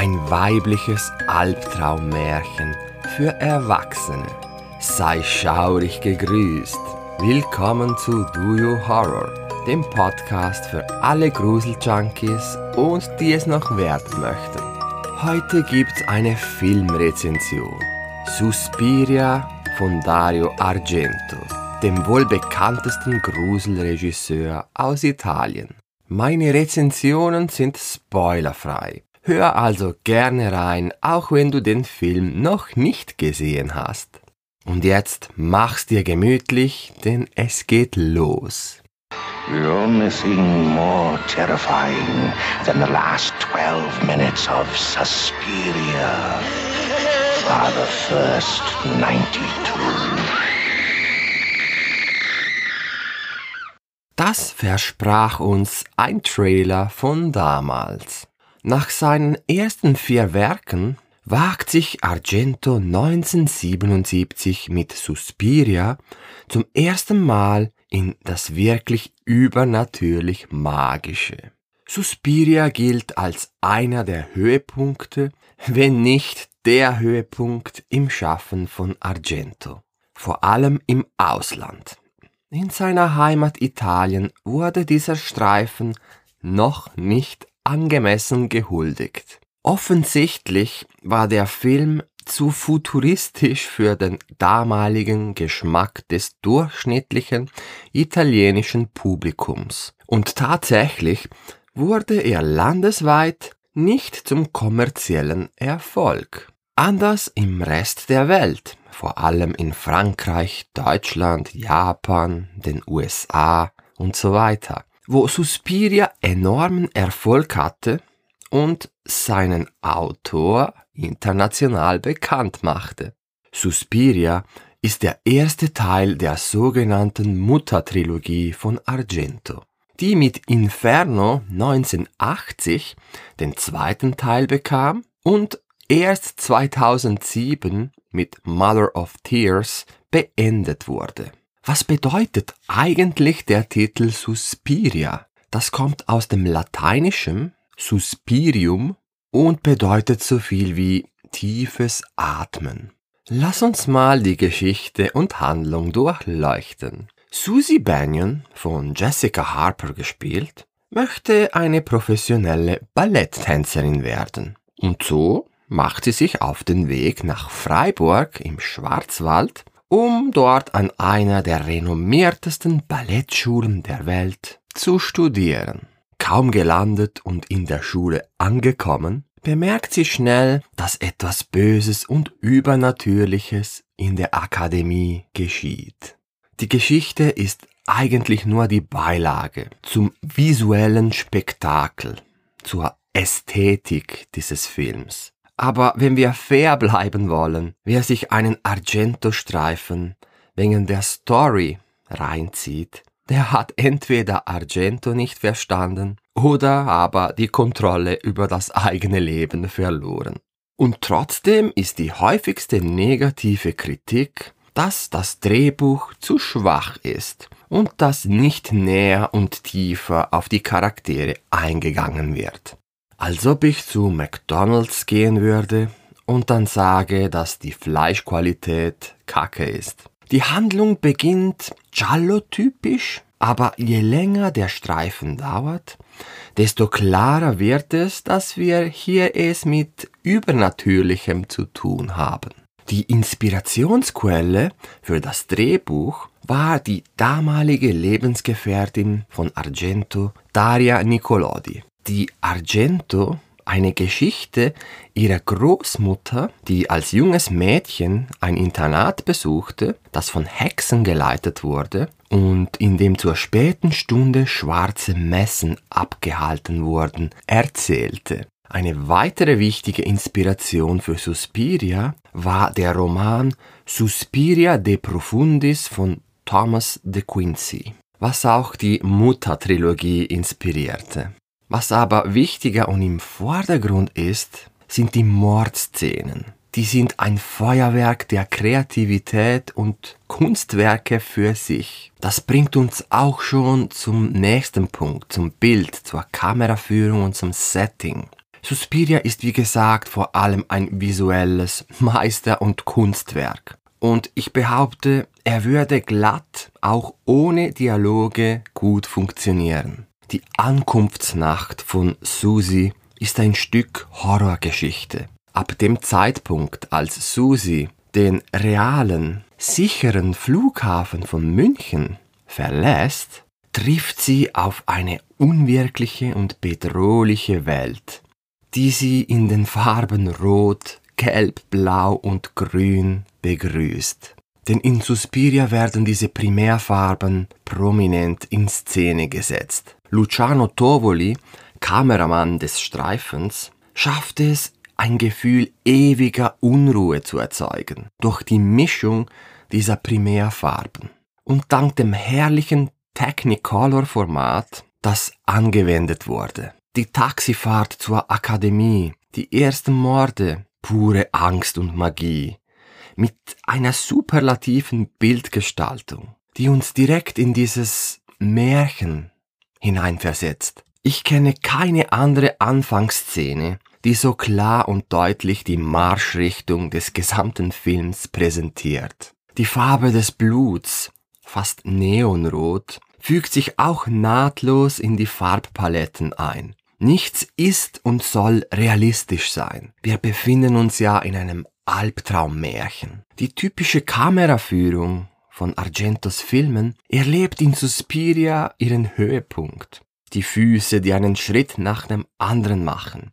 Ein weibliches Albtraummärchen für Erwachsene. Sei schaurig gegrüßt. Willkommen zu Do You Horror, dem Podcast für alle Gruseljunkies und die es noch werden möchten. Heute gibt's eine Filmrezension. Suspiria von Dario Argento, dem wohl bekanntesten Gruselregisseur aus Italien. Meine Rezensionen sind spoilerfrei. Hör also gerne rein, auch wenn du den Film noch nicht gesehen hast. Und jetzt mach's dir gemütlich, denn es geht los. Only thing more terrifying than the last 12 minutes of Suspiria the first 92. Das versprach uns ein Trailer von damals. Nach seinen ersten vier Werken wagt sich Argento 1977 mit Suspiria zum ersten Mal in das wirklich übernatürlich Magische. Suspiria gilt als einer der Höhepunkte, wenn nicht der Höhepunkt im Schaffen von Argento, vor allem im Ausland. In seiner Heimat Italien wurde dieser Streifen noch nicht angemessen gehuldigt. Offensichtlich war der Film zu futuristisch für den damaligen Geschmack des durchschnittlichen italienischen Publikums. Und tatsächlich wurde er landesweit nicht zum kommerziellen Erfolg. Anders im Rest der Welt, vor allem in Frankreich, Deutschland, Japan, den USA und so weiter, wo Suspiria enormen Erfolg hatte und seinen Autor international bekannt machte. Suspiria ist der erste Teil der sogenannten Muttertrilogie von Argento, die mit Inferno 1980 den zweiten Teil bekam und erst 2007 mit Mother of Tears beendet wurde. Was bedeutet eigentlich der Titel Suspiria? Das kommt aus dem Lateinischen Suspirium und bedeutet so viel wie tiefes Atmen. Lass uns mal die Geschichte und Handlung durchleuchten. Susie Banyan, von Jessica Harper gespielt, möchte eine professionelle Balletttänzerin werden. Und so macht sie sich auf den Weg nach Freiburg im Schwarzwald, um dort an einer der renommiertesten Ballettschulen der Welt zu studieren. Kaum gelandet und in der Schule angekommen, bemerkt sie schnell, dass etwas Böses und Übernatürliches in der Akademie geschieht. Die Geschichte ist eigentlich nur die Beilage zum visuellen Spektakel, zur Ästhetik dieses Films. Aber wenn wir fair bleiben wollen, wer sich einen Argento-Streifen wegen der Story reinzieht, der hat entweder Argento nicht verstanden oder aber die Kontrolle über das eigene Leben verloren. Und trotzdem ist die häufigste negative Kritik, dass das Drehbuch zu schwach ist und dass nicht näher und tiefer auf die Charaktere eingegangen wird als ob ich zu McDonald's gehen würde und dann sage, dass die Fleischqualität kacke ist. Die Handlung beginnt Giallo-typisch, aber je länger der Streifen dauert, desto klarer wird es, dass wir hier es mit Übernatürlichem zu tun haben. Die Inspirationsquelle für das Drehbuch war die damalige Lebensgefährtin von Argento, Daria Nicolodi die Argento eine Geschichte ihrer Großmutter, die als junges Mädchen ein Internat besuchte, das von Hexen geleitet wurde und in dem zur späten Stunde schwarze Messen abgehalten wurden, erzählte. Eine weitere wichtige Inspiration für Suspiria war der Roman Suspiria de Profundis von Thomas de Quincey, was auch die Mutter-Trilogie inspirierte. Was aber wichtiger und im Vordergrund ist, sind die Mordszenen. Die sind ein Feuerwerk der Kreativität und Kunstwerke für sich. Das bringt uns auch schon zum nächsten Punkt, zum Bild, zur Kameraführung und zum Setting. Suspiria ist wie gesagt vor allem ein visuelles Meister- und Kunstwerk. Und ich behaupte, er würde glatt auch ohne Dialoge gut funktionieren. Die Ankunftsnacht von Susie ist ein Stück Horrorgeschichte. Ab dem Zeitpunkt, als Susie den realen, sicheren Flughafen von München verlässt, trifft sie auf eine unwirkliche und bedrohliche Welt, die sie in den Farben Rot, Gelb, Blau und Grün begrüßt. Denn in Suspiria werden diese Primärfarben prominent in Szene gesetzt. Luciano Tovoli, Kameramann des Streifens, schafft es, ein Gefühl ewiger Unruhe zu erzeugen durch die Mischung dieser Primärfarben. Und dank dem herrlichen Technicolor-Format, das angewendet wurde. Die Taxifahrt zur Akademie, die ersten Morde, pure Angst und Magie, mit einer superlativen Bildgestaltung, die uns direkt in dieses Märchen hineinversetzt. Ich kenne keine andere Anfangsszene, die so klar und deutlich die Marschrichtung des gesamten Films präsentiert. Die Farbe des Bluts, fast neonrot, fügt sich auch nahtlos in die Farbpaletten ein. Nichts ist und soll realistisch sein. Wir befinden uns ja in einem Albtraummärchen. Die typische Kameraführung von Argentos Filmen erlebt in Suspiria ihren Höhepunkt. Die Füße, die einen Schritt nach dem anderen machen.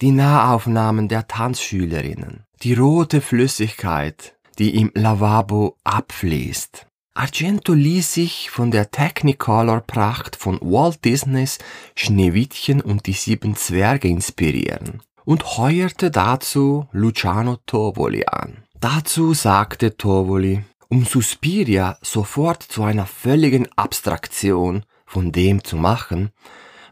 Die Nahaufnahmen der Tanzschülerinnen. Die rote Flüssigkeit, die im Lavabo abfließt. Argento ließ sich von der Technicolor-Pracht von Walt Disneys Schneewittchen und die sieben Zwerge inspirieren und heuerte dazu Luciano Tovoli an. Dazu sagte Tovoli, um Suspiria sofort zu einer völligen Abstraktion von dem zu machen,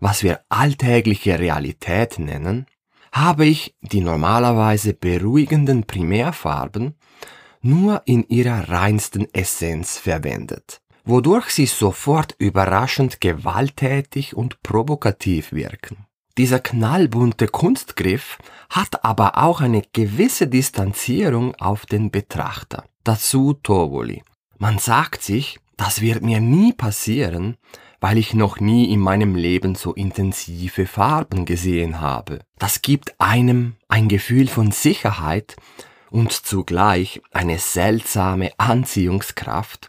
was wir alltägliche Realität nennen, habe ich die normalerweise beruhigenden Primärfarben nur in ihrer reinsten Essenz verwendet, wodurch sie sofort überraschend gewalttätig und provokativ wirken. Dieser knallbunte Kunstgriff hat aber auch eine gewisse Distanzierung auf den Betrachter. Dazu Tovoli. Man sagt sich, das wird mir nie passieren, weil ich noch nie in meinem Leben so intensive Farben gesehen habe. Das gibt einem ein Gefühl von Sicherheit und zugleich eine seltsame Anziehungskraft,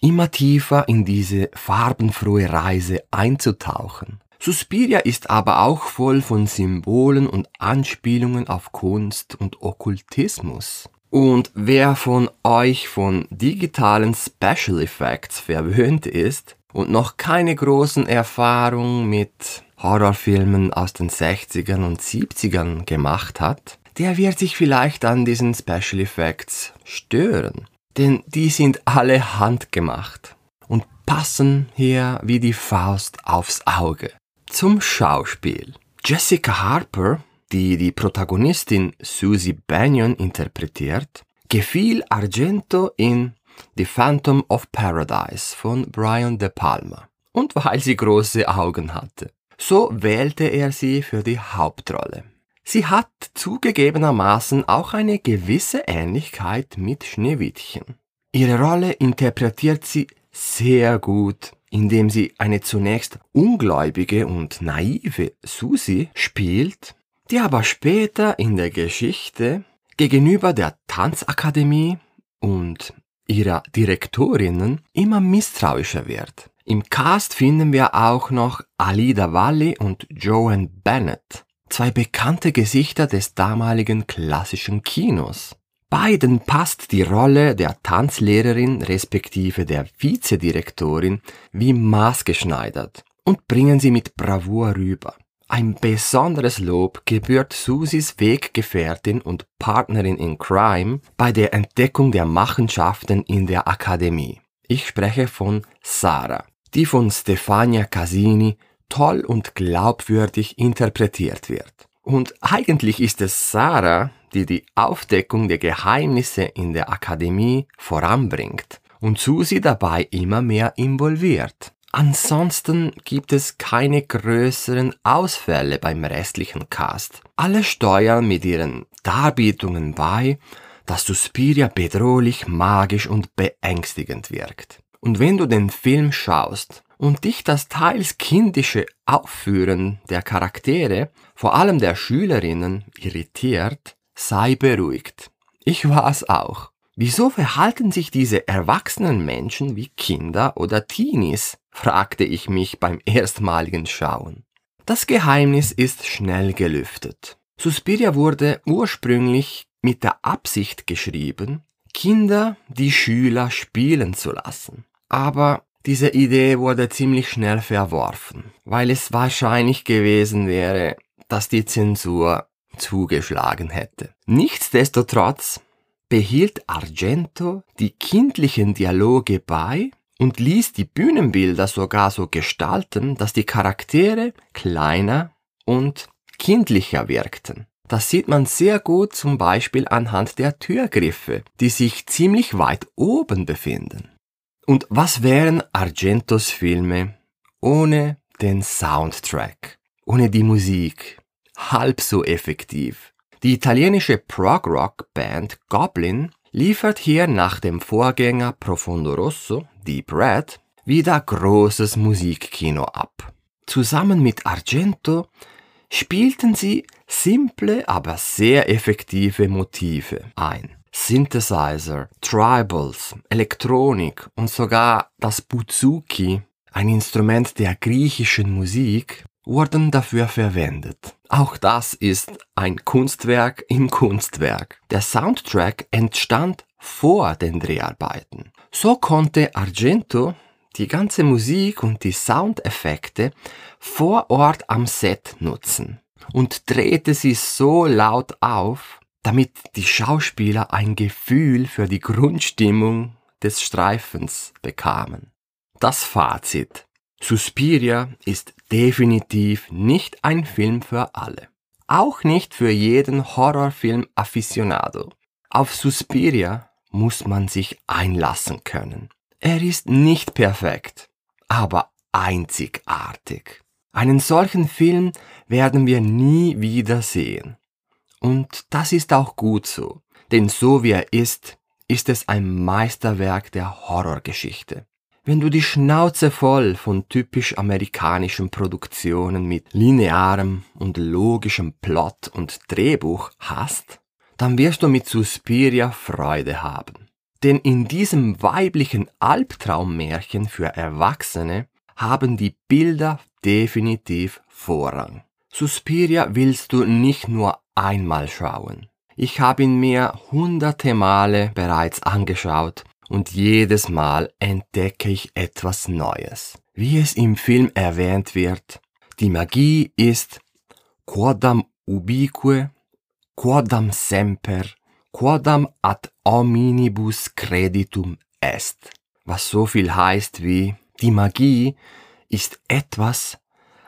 immer tiefer in diese farbenfrohe Reise einzutauchen. Suspiria ist aber auch voll von Symbolen und Anspielungen auf Kunst und Okkultismus. Und wer von euch von digitalen Special Effects verwöhnt ist und noch keine großen Erfahrungen mit Horrorfilmen aus den 60ern und 70ern gemacht hat, der wird sich vielleicht an diesen Special Effects stören. Denn die sind alle handgemacht und passen hier wie die Faust aufs Auge. Zum Schauspiel. Jessica Harper, die die Protagonistin Susie Bannion interpretiert, gefiel Argento in The Phantom of Paradise von Brian De Palma. Und weil sie große Augen hatte. So wählte er sie für die Hauptrolle. Sie hat zugegebenermaßen auch eine gewisse Ähnlichkeit mit Schneewittchen. Ihre Rolle interpretiert sie sehr gut indem sie eine zunächst ungläubige und naive Susi spielt, die aber später in der Geschichte gegenüber der Tanzakademie und ihrer Direktorinnen immer misstrauischer wird. Im Cast finden wir auch noch Alida Valli und Joan Bennett, zwei bekannte Gesichter des damaligen klassischen Kinos. Beiden passt die Rolle der Tanzlehrerin respektive der Vizedirektorin wie maßgeschneidert und bringen sie mit Bravour rüber. Ein besonderes Lob gebührt Susis Weggefährtin und Partnerin in Crime bei der Entdeckung der Machenschaften in der Akademie. Ich spreche von Sarah, die von Stefania Casini toll und glaubwürdig interpretiert wird. Und eigentlich ist es Sarah, die die Aufdeckung der Geheimnisse in der Akademie voranbringt und Susi dabei immer mehr involviert. Ansonsten gibt es keine größeren Ausfälle beim restlichen Cast. Alle steuern mit ihren Darbietungen bei, dass Suspiria bedrohlich, magisch und beängstigend wirkt. Und wenn du den Film schaust und dich das teils kindische Aufführen der Charaktere, vor allem der Schülerinnen, irritiert, sei beruhigt. Ich war's auch. Wieso verhalten sich diese erwachsenen Menschen wie Kinder oder Teenies? Fragte ich mich beim erstmaligen Schauen. Das Geheimnis ist schnell gelüftet. Suspiria wurde ursprünglich mit der Absicht geschrieben, Kinder die Schüler spielen zu lassen. Aber diese Idee wurde ziemlich schnell verworfen, weil es wahrscheinlich gewesen wäre, dass die Zensur zugeschlagen hätte. Nichtsdestotrotz behielt Argento die kindlichen Dialoge bei und ließ die Bühnenbilder sogar so gestalten, dass die Charaktere kleiner und kindlicher wirkten. Das sieht man sehr gut zum Beispiel anhand der Türgriffe, die sich ziemlich weit oben befinden. Und was wären Argentos Filme ohne den Soundtrack, ohne die Musik? Halb so effektiv. Die italienische Prog-Rock-Band Goblin liefert hier nach dem Vorgänger Profondo Rosso, Deep Red, wieder großes Musikkino ab. Zusammen mit Argento spielten sie simple, aber sehr effektive Motive ein. Synthesizer, Tribals, Elektronik und sogar das Buzuki, ein Instrument der griechischen Musik, wurden dafür verwendet. Auch das ist ein Kunstwerk im Kunstwerk. Der Soundtrack entstand vor den Dreharbeiten. So konnte Argento die ganze Musik und die Soundeffekte vor Ort am Set nutzen und drehte sie so laut auf, damit die Schauspieler ein Gefühl für die Grundstimmung des Streifens bekamen. Das Fazit. Suspiria ist definitiv nicht ein Film für alle. Auch nicht für jeden Horrorfilm-Afficionado. Auf Suspiria muss man sich einlassen können. Er ist nicht perfekt, aber einzigartig. Einen solchen Film werden wir nie wieder sehen. Und das ist auch gut so, denn so wie er ist, ist es ein Meisterwerk der Horrorgeschichte. Wenn du die Schnauze voll von typisch amerikanischen Produktionen mit linearem und logischem Plot und Drehbuch hast, dann wirst du mit Suspiria Freude haben. Denn in diesem weiblichen Albtraummärchen für Erwachsene haben die Bilder definitiv Vorrang. Suspiria willst du nicht nur einmal schauen. Ich habe ihn mir hunderte Male bereits angeschaut und jedes Mal entdecke ich etwas Neues. Wie es im Film erwähnt wird, die Magie ist quodam ubique, quodam semper, quodam ad hominibus creditum est. Was so viel heißt wie, die Magie ist etwas,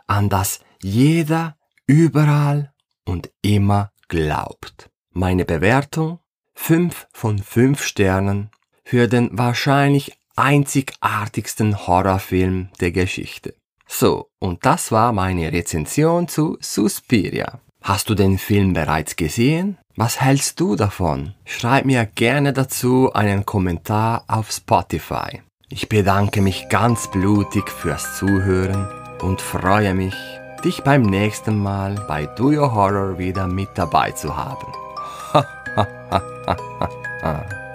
an das jeder überall und immer glaubt. Meine Bewertung 5 von 5 Sternen für den wahrscheinlich einzigartigsten Horrorfilm der Geschichte. So, und das war meine Rezension zu Suspiria. Hast du den Film bereits gesehen? Was hältst du davon? Schreib mir gerne dazu einen Kommentar auf Spotify. Ich bedanke mich ganz blutig fürs Zuhören und freue mich, dich beim nächsten Mal bei Do Your Horror wieder mit dabei zu haben.